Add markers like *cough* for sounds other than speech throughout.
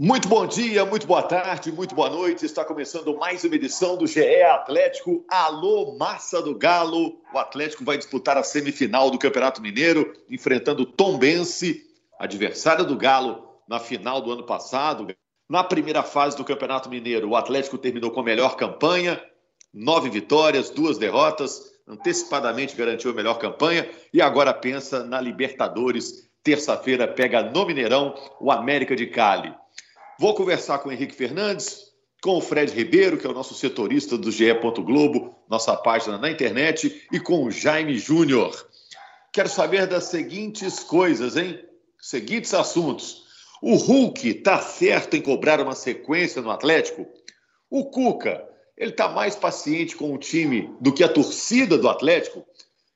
Muito bom dia, muito boa tarde, muito boa noite. Está começando mais uma edição do GE Atlético. Alô, massa do Galo. O Atlético vai disputar a semifinal do Campeonato Mineiro, enfrentando Tom Bense, adversário do Galo na final do ano passado. Na primeira fase do Campeonato Mineiro, o Atlético terminou com a melhor campanha, nove vitórias, duas derrotas, antecipadamente garantiu a melhor campanha e agora pensa na Libertadores. Terça-feira pega no Mineirão o América de Cali. Vou conversar com o Henrique Fernandes, com o Fred Ribeiro, que é o nosso setorista do GE. Globo, nossa página na internet, e com o Jaime Júnior. Quero saber das seguintes coisas, hein? Seguintes assuntos. O Hulk está certo em cobrar uma sequência no Atlético? O Cuca, ele está mais paciente com o time do que a torcida do Atlético?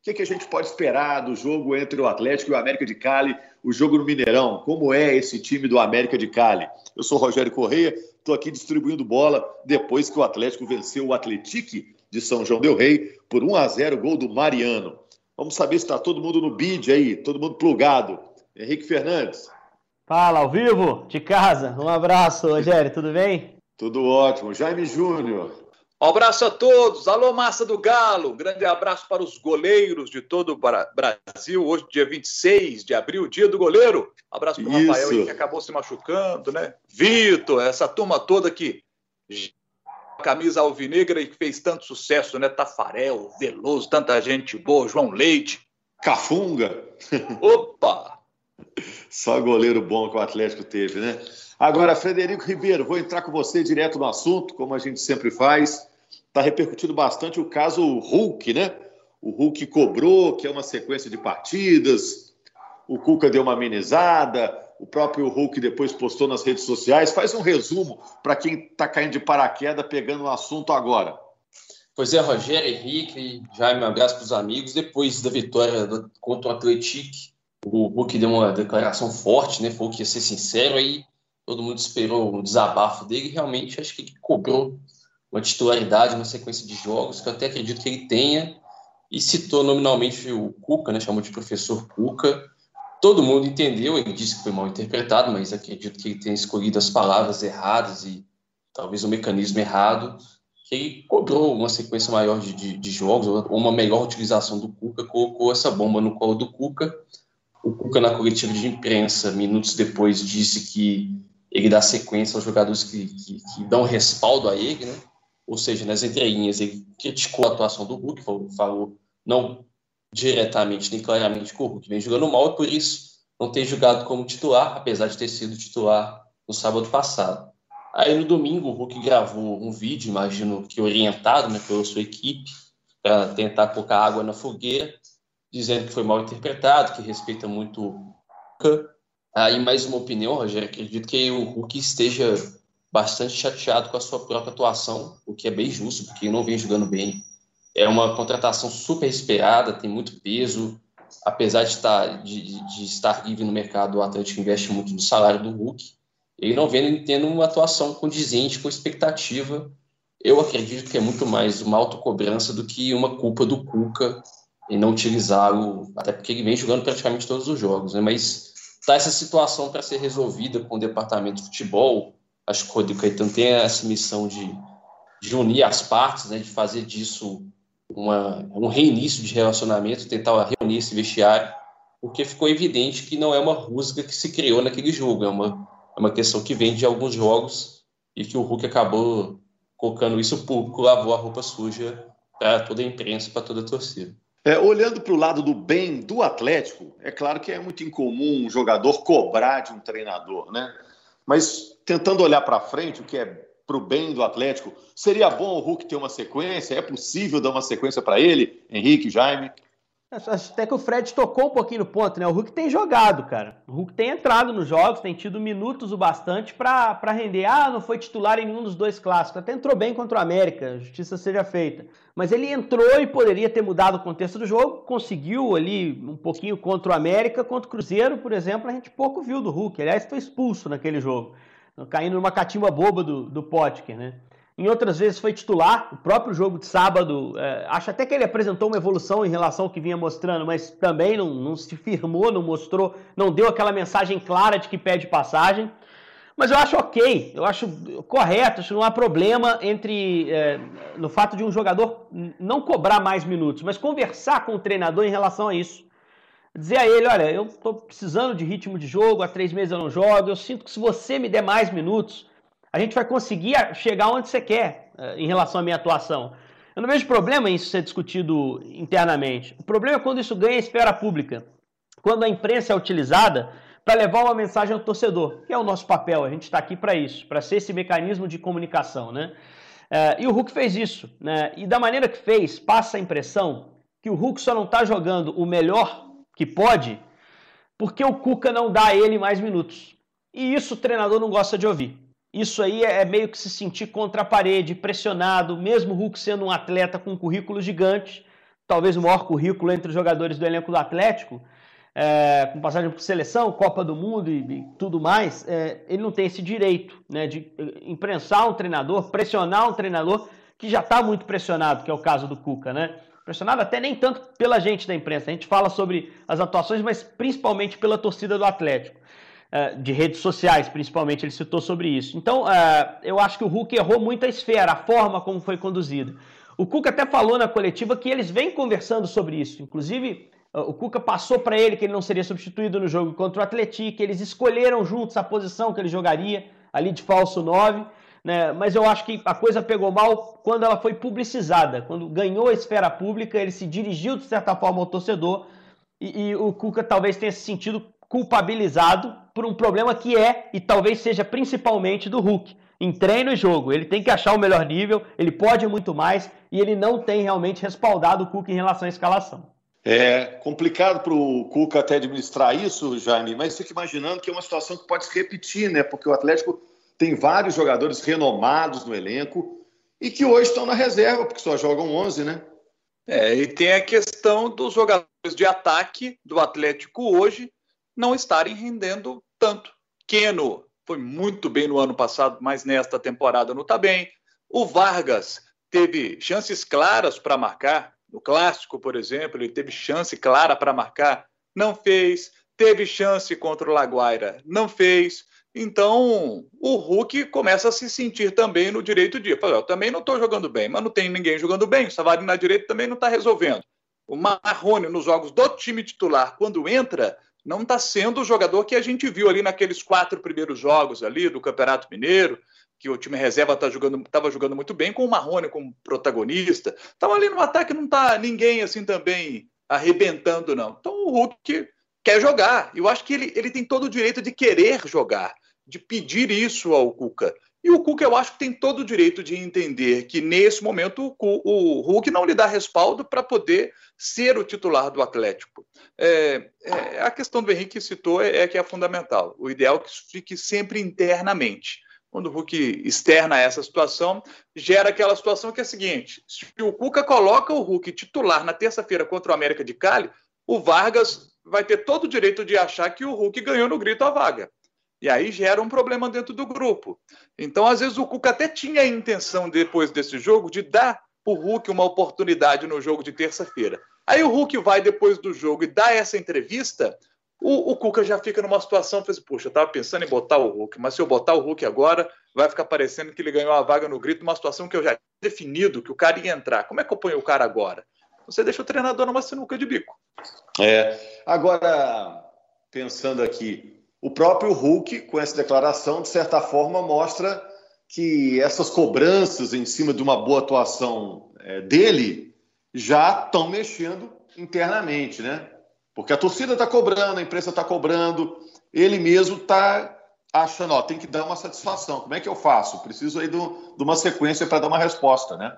O que, que, a gente pode esperar do jogo entre o Atlético e o América de Cali, o jogo no Mineirão? Como é esse time do América de Cali? Eu sou Rogério Correia, estou aqui distribuindo bola depois que o Atlético venceu o Atletique de São João Del Rei por 1 a 0 gol do Mariano. Vamos saber se está todo mundo no bid aí, todo mundo plugado. Henrique Fernandes. Fala, ao vivo, de casa. Um abraço, Rogério, tudo bem? Tudo ótimo. Jaime Júnior. Um abraço a todos. Alô, massa do Galo. grande abraço para os goleiros de todo o Brasil. Hoje, dia 26 de abril, dia do goleiro. Um abraço para o Rafael aí, que acabou se machucando, né? Vitor, essa turma toda que camisa alvinegra e que fez tanto sucesso, né? Tafarel, Veloso, tanta gente boa, João Leite. Cafunga. *laughs* Opa! Só goleiro bom que o Atlético teve, né? Agora, Frederico Ribeiro, vou entrar com você direto no assunto, como a gente sempre faz está repercutindo bastante o caso Hulk, né? O Hulk cobrou, que é uma sequência de partidas, o Cuca deu uma amenizada, o próprio Hulk depois postou nas redes sociais. Faz um resumo para quem está caindo de paraquedas pegando o assunto agora. Pois é, Rogério, Henrique, Jaime, um abraço para os amigos. Depois da vitória contra o Atlético, o Hulk deu uma declaração forte, né? Falou que ia ser sincero, aí todo mundo esperou um desabafo dele. Realmente, acho que ele cobrou uma titularidade, uma sequência de jogos, que eu até acredito que ele tenha, e citou nominalmente o Cuca, né, chamou de professor Cuca. Todo mundo entendeu, ele disse que foi mal interpretado, mas acredito que ele tenha escolhido as palavras erradas e talvez o mecanismo errado, que ele cobrou uma sequência maior de, de, de jogos, ou uma melhor utilização do Cuca, colocou essa bomba no colo do Cuca. O Cuca, na coletiva de imprensa, minutos depois, disse que ele dá sequência aos jogadores que, que, que dão respaldo a ele, né? Ou seja, nas entrelinhas, ele criticou a atuação do Hulk, falou, não diretamente nem claramente que o Hulk vem jogando mal e por isso não tem jogado como titular, apesar de ter sido titular no sábado passado. Aí no domingo o Hulk gravou um vídeo, imagino que orientado né, pela sua equipe, para tentar colocar água na fogueira, dizendo que foi mal interpretado, que respeita muito o Hulk. Aí mais uma opinião, Rogério, acredito que o Hulk esteja bastante chateado com a sua própria atuação, o que é bem justo, porque não vem jogando bem. É uma contratação super esperada, tem muito peso, apesar de estar, de, de estar livre no mercado, o Atlético investe muito no salário do Hulk. Ele não vem tendo uma atuação condizente com expectativa. Eu acredito que é muito mais uma autocobrança do que uma culpa do Cuca em não utilizá-lo, até porque ele vem jogando praticamente todos os jogos, né? Mas tá essa situação para ser resolvida com o departamento de futebol, acho que o Rodrigo Caetano tem essa missão de, de unir as partes, né, de fazer disso uma, um reinício de relacionamento, tentar reunir esse vestiário, porque ficou evidente que não é uma rusga que se criou naquele jogo, é uma, é uma questão que vem de alguns jogos e que o Hulk acabou colocando isso público, lavou a roupa suja para toda a imprensa, para toda a torcida. É, olhando para o lado do bem do Atlético, é claro que é muito incomum um jogador cobrar de um treinador, né? Mas tentando olhar para frente, o que é para o bem do Atlético, seria bom o Hulk ter uma sequência? É possível dar uma sequência para ele, Henrique, Jaime? Até que o Fred tocou um pouquinho no ponto, né? O Hulk tem jogado, cara. O Hulk tem entrado nos jogos, tem tido minutos o bastante para render. Ah, não foi titular em nenhum dos dois clássicos. Até entrou bem contra o América, justiça seja feita. Mas ele entrou e poderia ter mudado o contexto do jogo, conseguiu ali um pouquinho contra o América, contra o Cruzeiro, por exemplo, a gente pouco viu do Hulk. Aliás, foi expulso naquele jogo, caindo numa catimba boba do, do Potker, né? Em outras vezes foi titular, o próprio jogo de sábado, é, acho até que ele apresentou uma evolução em relação ao que vinha mostrando, mas também não, não se firmou, não mostrou, não deu aquela mensagem clara de que pede passagem. Mas eu acho ok, eu acho correto, acho não há problema entre é, no fato de um jogador não cobrar mais minutos, mas conversar com o treinador em relação a isso. Dizer a ele, olha, eu estou precisando de ritmo de jogo, há três meses eu não jogo, eu sinto que se você me der mais minutos, a gente vai conseguir chegar onde você quer é, em relação à minha atuação. Eu não vejo problema em isso ser discutido internamente. O problema é quando isso ganha esfera pública. Quando a imprensa é utilizada para levar uma mensagem ao torcedor, que é o nosso papel. A gente está aqui para isso, para ser esse mecanismo de comunicação, né? É, e o Hulk fez isso, né? E da maneira que fez, passa a impressão que o Hulk só não está jogando o melhor que pode porque o Cuca não dá a ele mais minutos. E isso o treinador não gosta de ouvir. Isso aí é meio que se sentir contra a parede, pressionado, mesmo o Hulk sendo um atleta com um currículo gigante, talvez o maior currículo entre os jogadores do elenco do Atlético, é, com passagem por seleção, Copa do Mundo e, e tudo mais, é, ele não tem esse direito né, de imprensar um treinador, pressionar um treinador que já está muito pressionado, que é o caso do Cuca, né? Pressionado até nem tanto pela gente da imprensa, a gente fala sobre as atuações, mas principalmente pela torcida do Atlético. É, de redes sociais, principalmente, ele citou sobre isso. Então, é, eu acho que o Hulk errou muito a esfera, a forma como foi conduzida. O Cuca até falou na coletiva que eles vêm conversando sobre isso. Inclusive, é, o Cuca passou para ele que ele não seria substituído no jogo contra o Atlético, eles escolheram juntos a posição que ele jogaria, ali de falso 9. Né? Mas eu acho que a coisa pegou mal quando ela foi publicizada, quando ganhou a esfera pública, ele se dirigiu de certa forma ao torcedor e, e o Cuca talvez tenha se sentido culpabilizado por um problema que é e talvez seja principalmente do Hulk. Em treino e jogo, ele tem que achar o melhor nível, ele pode muito mais e ele não tem realmente respaldado o Cuca em relação à escalação. É complicado para o Cuca até administrar isso, Jaime, mas fica imaginando que é uma situação que pode se repetir, né? Porque o Atlético tem vários jogadores renomados no elenco e que hoje estão na reserva, porque só jogam 11, né? É, e tem a questão dos jogadores de ataque do Atlético hoje não estarem rendendo tanto. Keno foi muito bem no ano passado, mas nesta temporada não está bem. O Vargas teve chances claras para marcar. No clássico, por exemplo, ele teve chance clara para marcar, não fez. Teve chance contra o Laguaira, não fez. Então, o Hulk começa a se sentir também no direito de. Eu também não estou jogando bem, mas não tem ninguém jogando bem. O Savarino na direita também não está resolvendo. O Marrone, nos jogos do time titular, quando entra, não está sendo o jogador que a gente viu ali naqueles quatro primeiros jogos ali do Campeonato Mineiro, que o time reserva estava tá jogando, jogando muito bem, com o Marrone como protagonista. Então ali no ataque não está ninguém assim também arrebentando, não. Então o Hulk quer jogar. Eu acho que ele, ele tem todo o direito de querer jogar, de pedir isso ao Cuca. E o Cuca, eu acho que tem todo o direito de entender que, nesse momento, o, Hulk não lhe dá respaldo para poder ser o titular do Atlético. É, é, a questão do Henrique citou é, é, que é fundamental. O ideal é que isso fique sempre internamente. Quando o Hulk externa essa situação, gera aquela situação que é a seguinte: se o Cuca coloca o Hulk titular na terça-feira contra o América de Cali, o Vargas vai ter todo o direito de achar que o Hulk ganhou no grito a vaga. E aí gera um problema dentro do grupo. Então, às vezes, o Cuca até tinha a intenção, depois desse jogo, de dar para o Hulk uma oportunidade no jogo de terça-feira. Aí o Hulk vai depois do jogo e dá essa entrevista, o, o Cuca já fica numa situação, fez, puxa, eu estava pensando em botar o Hulk, mas se eu botar o Hulk agora, vai ficar parecendo que ele ganhou a vaga no grito, uma situação que eu já tinha definido, que o cara ia entrar. Como é que eu ponho o cara agora? Você deixa o treinador numa sinuca de bico. É. Agora, pensando aqui, o próprio Hulk, com essa declaração, de certa forma, mostra que essas cobranças em cima de uma boa atuação é, dele já estão mexendo internamente, né? Porque a torcida está cobrando, a imprensa está cobrando, ele mesmo está achando, ó, tem que dar uma satisfação. Como é que eu faço? Preciso aí de uma sequência para dar uma resposta, né?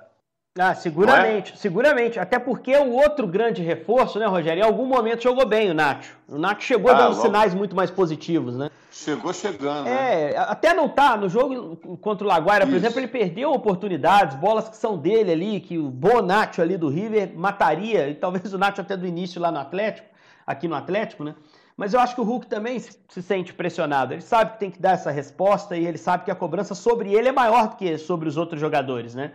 Ah, seguramente, é? seguramente. Até porque o outro grande reforço, né, Rogério? Em algum momento jogou bem o Nacho. O Nacho chegou ah, dando logo... sinais muito mais positivos, né? Chegou chegando. É, né? até não tá. No jogo contra o Laguaira, por exemplo, ele perdeu oportunidades, bolas que são dele ali, que o bom Nacho ali do River mataria, e talvez o Nacho até do início lá no Atlético, aqui no Atlético, né? Mas eu acho que o Hulk também se sente pressionado. Ele sabe que tem que dar essa resposta e ele sabe que a cobrança sobre ele é maior do que sobre os outros jogadores, né?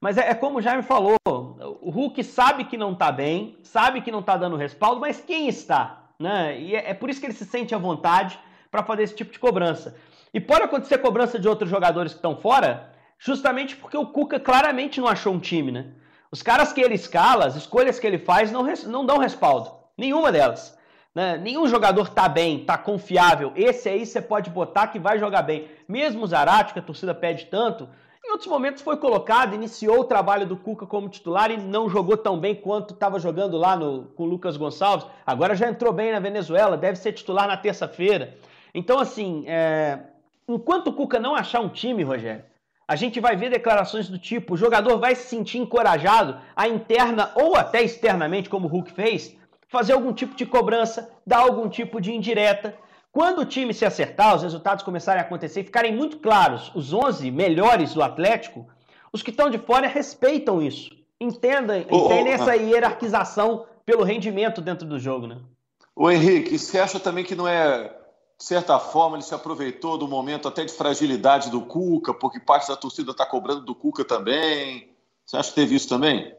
Mas é, é, como o Jaime falou, o Hulk sabe que não está bem, sabe que não está dando respaldo, mas quem está? Né? E é, é, por isso que ele se sente à vontade para fazer esse tipo de cobrança. E pode acontecer cobrança de outros jogadores que estão fora, justamente porque o Cuca claramente não achou um time, né? Os caras que ele escala, as escolhas que ele faz, não, não dão respaldo. Nenhuma delas. Né? Nenhum jogador tá bem, tá confiável. Esse aí você pode botar que vai jogar bem. Mesmo o Zarate, que a torcida pede tanto, em outros momentos foi colocado, iniciou o trabalho do Cuca como titular e não jogou tão bem quanto estava jogando lá no, com o Lucas Gonçalves. Agora já entrou bem na Venezuela, deve ser titular na terça-feira. Então, assim, é... enquanto o Cuca não achar um time, Rogério, a gente vai ver declarações do tipo: o jogador vai se sentir encorajado a interna ou até externamente, como o Hulk fez, fazer algum tipo de cobrança, dar algum tipo de indireta. Quando o time se acertar, os resultados começarem a acontecer e ficarem muito claros, os 11 melhores do Atlético, os que estão de fora respeitam isso. Entendem, oh, entendem oh, essa hierarquização pelo rendimento dentro do jogo, né? O Henrique, você acha também que não é, de certa forma, ele se aproveitou do momento até de fragilidade do Cuca, porque parte da torcida está cobrando do Cuca também? Você acha que teve isso também?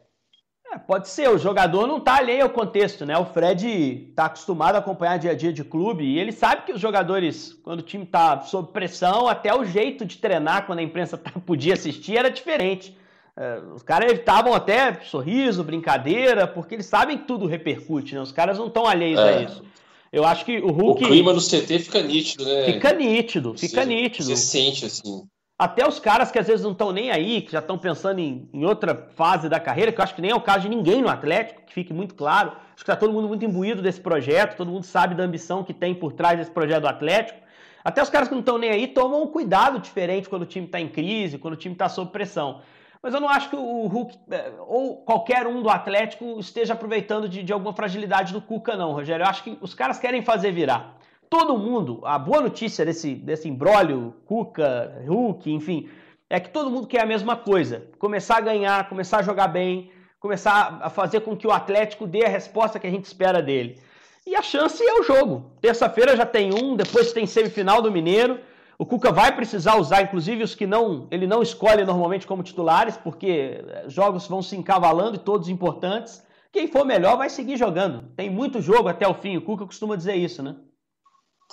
É, pode ser, o jogador não está alheio ao contexto, né? O Fred está acostumado a acompanhar dia a dia de clube e ele sabe que os jogadores, quando o time está sob pressão, até o jeito de treinar quando a imprensa tá, *laughs* podia assistir era diferente. É, os caras evitavam até sorriso, brincadeira, porque eles sabem que tudo repercute, né? Os caras não estão alheios é. a isso. Eu acho que o Hulk. O clima no CT fica nítido, né? Fica nítido, fica nítido. Você sente assim. Até os caras que às vezes não estão nem aí, que já estão pensando em, em, outra fase da carreira, que eu acho que nem é o caso de ninguém no Atlético, que fique muito claro. Acho que está todo mundo muito imbuído desse projeto, todo mundo sabe da ambição que tem por trás desse projeto do Atlético. Até os caras que não estão nem aí tomam um cuidado diferente quando o time está em crise, quando o time está sob pressão. Mas eu não acho que o Hulk é, ou qualquer um do Atlético esteja aproveitando de, de alguma fragilidade do Cuca, não, Rogério. Eu acho que os caras querem fazer virar todo mundo, a boa notícia desse, desse imbróglio, Cuca, Hulk, enfim, é que todo mundo quer a mesma coisa. Começar a ganhar, começar a jogar bem, começar a fazer com que o Atlético dê a resposta que a gente espera dele. E a chance é o jogo. Terça-feira já tem um, depois tem semifinal do Mineiro. O Cuca vai precisar usar, inclusive, os que não ele não escolhe normalmente como titulares, porque eh, jogos vão se encavalando e todos importantes. Quem for melhor vai seguir jogando. Tem muito jogo até o fim. O Cuca costuma dizer isso, né?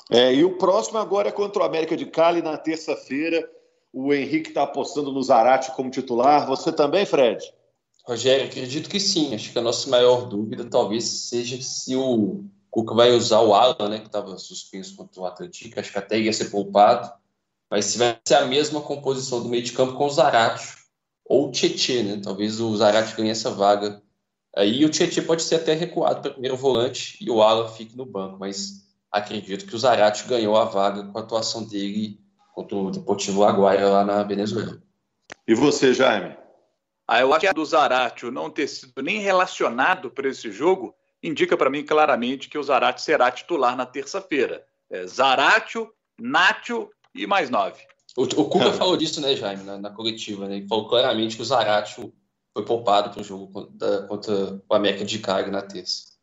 É, e o próximo agora é contra o América de Cali na terça-feira. O Henrique está apostando no Zarate como titular. Você também, Fred? Rogério, acredito que sim. Acho que a nossa maior dúvida talvez seja se o Cuca vai usar o Alan, né, que estava suspenso contra o Atlético. Acho que até ia ser poupado. Mas se vai ser a mesma composição do meio de campo com o Zarate ou o Tietê, né? Talvez o Zarate ganhe essa vaga. Aí o Tietê pode ser até recuado para primeiro volante e o Alan fique no banco. Mas acredito que o Zarate ganhou a vaga com a atuação dele contra o Deportivo Aguaia lá na Venezuela. E você, Jaime? Ah, eu acho que a do Zarate não ter sido nem relacionado para esse jogo indica para mim claramente que o Zarate será titular na terça-feira. É Zaratio, Nátio e mais nove. O, o Cuca falou disso, né, Jaime, na, na, coletiva, né? Ele falou claramente que o Zaratio foi poupado para o jogo contra, contra o América de Cali na terça.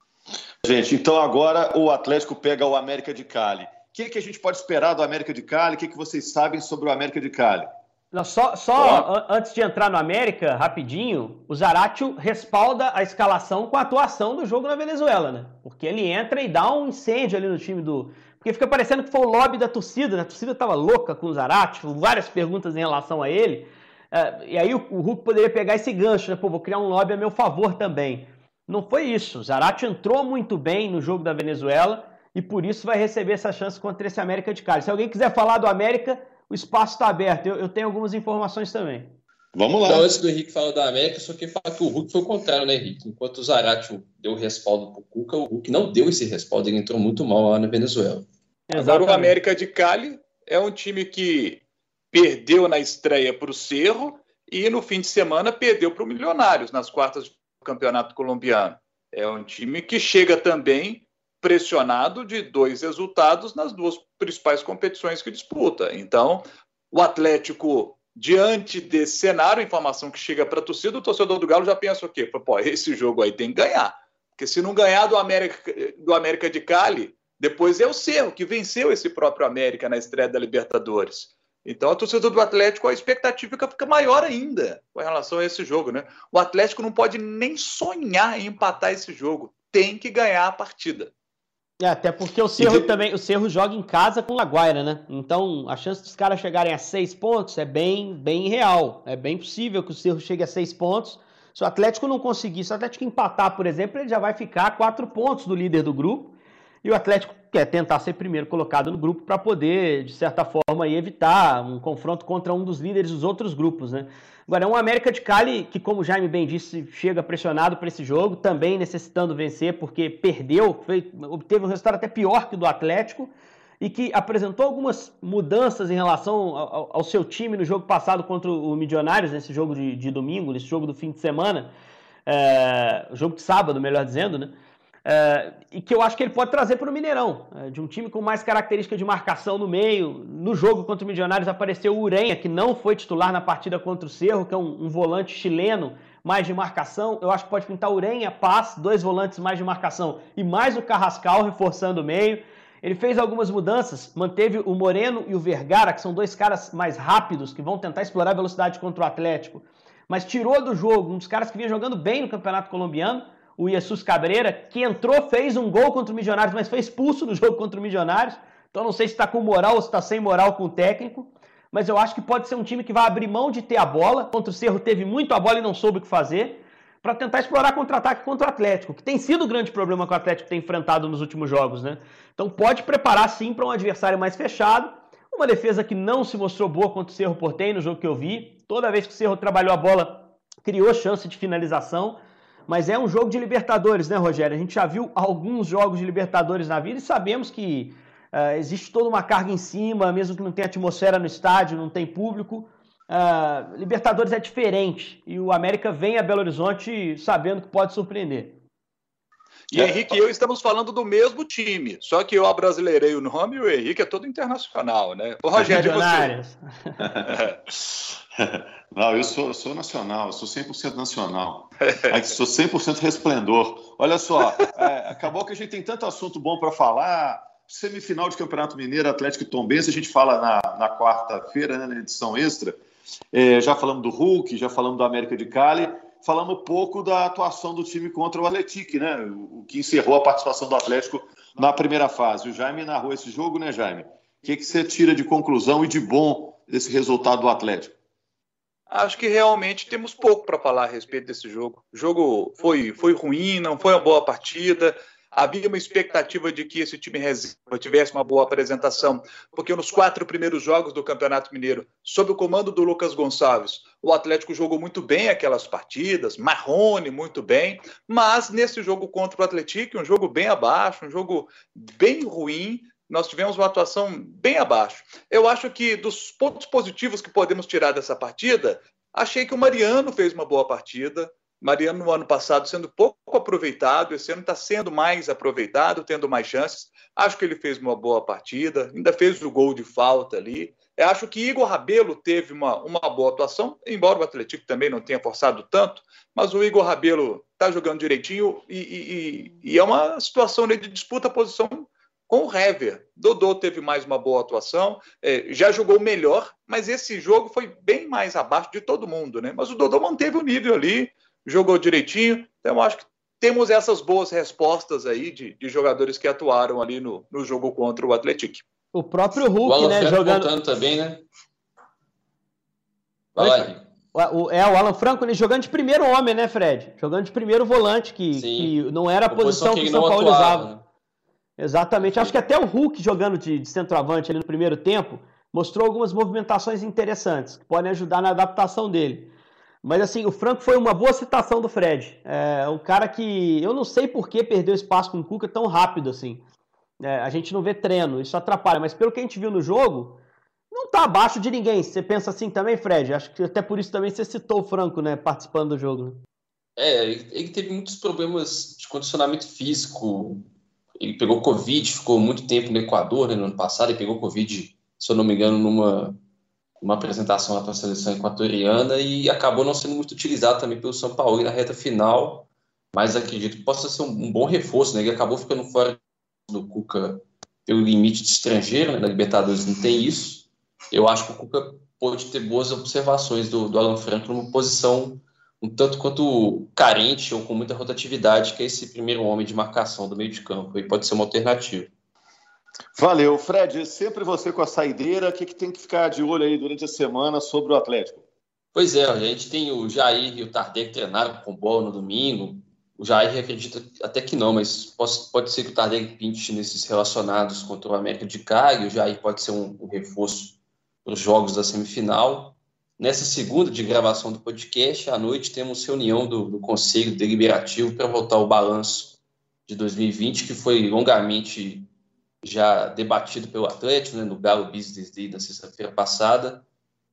Gente, então agora o Atlético pega o América de Cali. O que, que a gente pode esperar do América de Cali? O que, que vocês sabem sobre o América de Cali? Não, só só antes de entrar no América, rapidinho, o Zaratio respalda a escalação com a atuação do jogo na Venezuela, né? Porque ele entra e dá um incêndio ali no time do. Porque fica parecendo que foi o lobby da torcida, né? A torcida estava louca com o Zaratio, várias perguntas em relação a ele. É, e aí o, o Hulk poderia pegar esse gancho, né? Pô, vou criar um lobby a meu favor também. Não foi isso. Zarate entrou muito bem no jogo da Venezuela e por isso vai receber essa chance contra esse América de Cali. Se alguém quiser falar do América, o espaço está aberto. Eu, eu, tenho algumas informações também. Vamos lá. Então, antes do Henrique falar da América, só que falar que o Hulk foi o contrário, né, Henrique? Enquanto o Zarate deu respaldo para o Cuca, o Hulk não deu esse respaldo, ele entrou muito mal lá na Venezuela. Exatamente. Agora o América de Cali é um time que perdeu na estreia para o Cerro e no fim de semana perdeu para o Milionários nas quartas de campeonato colombiano. É um time que chega também pressionado de dois resultados nas duas principais competições que disputa. Então, o Atlético, diante desse cenário, informação que chega para a torcida, o torcedor do Galo já pensa o quê? Pô, esse jogo aí tem que ganhar. Porque se não ganhar do América, do América de Cali, depois é o Cerro, que venceu esse próprio América na estreia da Libertadores. Então, a torcida do Atlético, a expectativa fica maior ainda com relação a esse jogo, né? O Atlético não pode nem sonhar em empatar esse jogo. Tem que ganhar a partida. É, até porque o Cerro também, o Cerro joga em casa com o Laguaira, né? Então a chance dos caras chegarem a seis pontos é bem, bem real. É bem possível que o Cerro chegue a seis pontos. Se o Atlético não conseguir, se o Atlético empatar, por exemplo, ele já vai ficar a quatro pontos do líder do grupo. E o Atlético quer tentar ser primeiro colocado no grupo para poder, de certa forma, evitar um confronto contra um dos líderes dos outros grupos, né? Agora, é um América de Cali que, como o Jaime bem disse, chega pressionado para esse jogo, também necessitando vencer, porque perdeu, foi, obteve um resultado até pior que o do Atlético, e que apresentou algumas mudanças em relação ao, ao seu time no jogo passado contra o Milionários, nesse jogo de, de domingo, nesse jogo do fim de semana, é, jogo de sábado, melhor dizendo, né? É, e que eu acho que ele pode trazer para o Mineirão, é, de um time com mais característica de marcação no meio. No jogo contra o Milionários apareceu o Urenha, que não foi titular na partida contra o Cerro, que é um, um volante chileno mais de marcação. Eu acho que pode pintar Urenha, Paz, dois volantes mais de marcação e mais o Carrascal reforçando o meio. Ele fez algumas mudanças, manteve o Moreno e o Vergara, que são dois caras mais rápidos, que vão tentar explorar a velocidade contra o Atlético, mas tirou do jogo um dos caras que vinha jogando bem no Campeonato Colombiano o Jesus Cabreira, que entrou, fez um gol contra o Milionários, mas foi expulso no jogo contra o Milionários. Então não sei se está com moral ou se está sem moral com o técnico. Mas eu acho que pode ser um time que vai abrir mão de ter a bola. Contra o Cerro teve muito a bola e não soube o que fazer. Para tentar explorar contra-ataque contra o Atlético, que tem sido o grande problema que o Atlético tem enfrentado nos últimos jogos, né? Então pode preparar sim para um adversário mais fechado. Uma defesa que não se mostrou boa contra o Cerro Portem no jogo que eu vi. Toda vez que o Cerro trabalhou a bola, criou chance de finalização. Mas é um jogo de Libertadores, né, Rogério? A gente já viu alguns jogos de Libertadores na vida e sabemos que uh, existe toda uma carga em cima, mesmo que não tenha atmosfera no estádio, não tem público. Uh, Libertadores é diferente e o América vem a Belo Horizonte sabendo que pode surpreender. E Henrique e eu estamos falando do mesmo time, só que eu abrasileirei o nome e o Henrique é todo internacional, né? O Rogério, você. *laughs* Não, eu sou, sou nacional, eu sou 100% nacional. sou 100% resplendor. Olha só, é, acabou que a gente tem tanto assunto bom para falar. Semifinal de Campeonato Mineiro, Atlético e Tombense, a gente fala na, na quarta-feira, né, na edição extra. É, já falamos do Hulk, já falamos do América de Cali, falamos um pouco da atuação do time contra o Atlético, né? O, que encerrou a participação do Atlético na primeira fase. O Jaime narrou esse jogo, né, Jaime? O que, que você tira de conclusão e de bom desse resultado do Atlético? Acho que realmente temos pouco para falar a respeito desse jogo. O jogo foi, foi ruim, não foi uma boa partida. Havia uma expectativa de que esse time reserva tivesse uma boa apresentação, porque nos quatro primeiros jogos do Campeonato Mineiro, sob o comando do Lucas Gonçalves, o Atlético jogou muito bem aquelas partidas, Marrone muito bem, mas nesse jogo contra o Atlético, um jogo bem abaixo, um jogo bem ruim, nós tivemos uma atuação bem abaixo. Eu acho que dos pontos positivos que podemos tirar dessa partida, achei que o Mariano fez uma boa partida. Mariano, no ano passado, sendo pouco aproveitado, esse ano está sendo mais aproveitado, tendo mais chances. Acho que ele fez uma boa partida, ainda fez o gol de falta ali. Eu acho que Igor Rabelo teve uma, uma boa atuação, embora o Atlético também não tenha forçado tanto, mas o Igor Rabelo está jogando direitinho e, e, e, é uma situação de disputa a posição com o Hever. Dodô teve mais uma boa atuação, é, já jogou melhor, mas esse jogo foi bem mais abaixo de todo mundo, né? Mas o Dodô manteve o nível ali, jogou direitinho, então eu acho que temos essas boas respostas aí de, de jogadores que atuaram ali no, no jogo contra o Atlético. O próprio Hulk, o né, jogando também, né? Vai O, é, o Alan Franco ele jogando de primeiro homem, né, Fred? Jogando de primeiro volante, que, que não era a posição, posição que, que o São Paulo atuava, usava. Né? Exatamente. Acho que até o Hulk jogando de, de centroavante ali no primeiro tempo mostrou algumas movimentações interessantes que podem ajudar na adaptação dele. Mas assim, o Franco foi uma boa citação do Fred. É um cara que eu não sei por que perdeu espaço com o Cuca tão rápido assim. É, a gente não vê treino, isso atrapalha. Mas pelo que a gente viu no jogo, não está abaixo de ninguém. Você pensa assim também, Fred? Acho que até por isso também você citou o Franco, né, participando do jogo. É, ele teve muitos problemas de condicionamento físico ele pegou Covid, ficou muito tempo no Equador, né, no ano passado, ele pegou Covid, se eu não me engano, numa uma apresentação para a seleção equatoriana e acabou não sendo muito utilizado também pelo São Paulo na reta final, mas acredito que possa ser um, bom reforço, né? Ele acabou ficando fora do Cuca pelo limite de estrangeiro, né? Na Libertadores não tem isso. Eu acho que o Cuca pode ter boas observações do, do Alan Franco numa posição um tanto quanto carente ou com muita rotatividade, que é esse primeiro homem de marcação do meio de campo. E pode ser uma alternativa. Valeu, Fred. Sempre você com a saideira. O que, que tem que ficar de olho aí durante a semana sobre o Atlético? Pois é, a gente tem o Jair e o que treinaram com bola no domingo. O Jair acredita até que não, mas pode, ser que o Tardelli pinte nesses relacionados contra o América de Cali. O Jair pode ser um, um reforço para os jogos da semifinal. Nessa segunda de gravação do podcast, à noite temos reunião do, do Conselho Deliberativo para votar o balanço de 2020, que foi longamente já debatido pelo Atlético, né, no Galo Business Day da sexta-feira passada,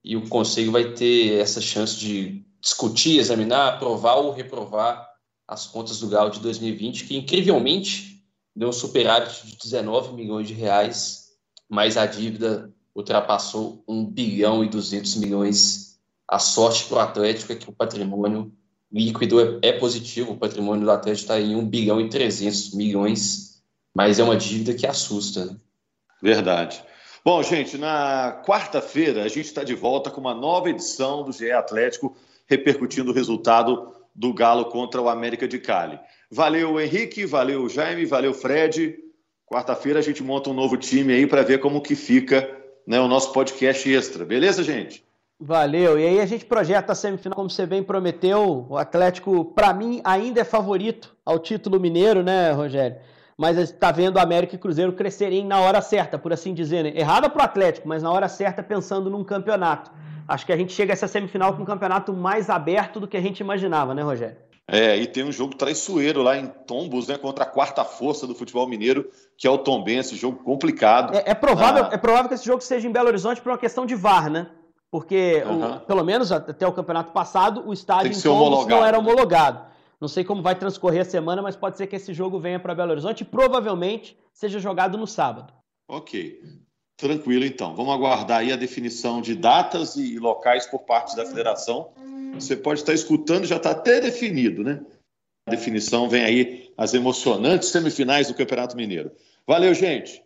e o Conselho vai ter essa chance de discutir, examinar, aprovar ou reprovar as contas do Galo de 2020, que incrivelmente deu um superávit de 19 milhões de reais, mas a dívida ultrapassou 1 bilhão e 200 milhões. A sorte para o Atlético é que o patrimônio líquido é, é positivo, o patrimônio do Atlético está em 1 bilhão e 300 milhões, mas é uma dívida que assusta. Né? Verdade. Bom, gente, na quarta-feira a gente está de volta com uma nova edição do GE Atlético, repercutindo o resultado do Galo contra o América de Cali. Valeu, Henrique, valeu, Jaime, valeu, Fred. Quarta-feira a gente monta um novo time aí para ver como que fica né, o nosso podcast extra. Beleza, gente? Valeu. E aí a gente projeta a semifinal, como você bem prometeu. O Atlético, para mim, ainda é favorito ao título mineiro, né, Rogério? Mas está vendo América e Cruzeiro crescerem na hora certa, por assim dizer. Né? Errada para o Atlético, mas na hora certa pensando num campeonato. Acho que a gente chega a essa semifinal com um campeonato mais aberto do que a gente imaginava, né, Rogério? É, e tem um jogo traiçoeiro lá em Tombos, né, contra a quarta força do futebol mineiro, que é o Tombense, jogo complicado. É, é provável, ah. é provável que esse jogo seja em Belo Horizonte por uma questão de VAR, né? Porque, uhum. o, pelo menos até o campeonato passado, o estádio em Tombos não era homologado. Não sei como vai transcorrer a semana, mas pode ser que esse jogo venha para Belo Horizonte e provavelmente seja jogado no sábado. Ok. Tranquilo, então. Vamos aguardar aí a definição de datas e locais por parte da federação você pode estar escutando, já está até definido, né? A definição vem aí as emocionantes semifinais do Campeonato Mineiro. Valeu, gente!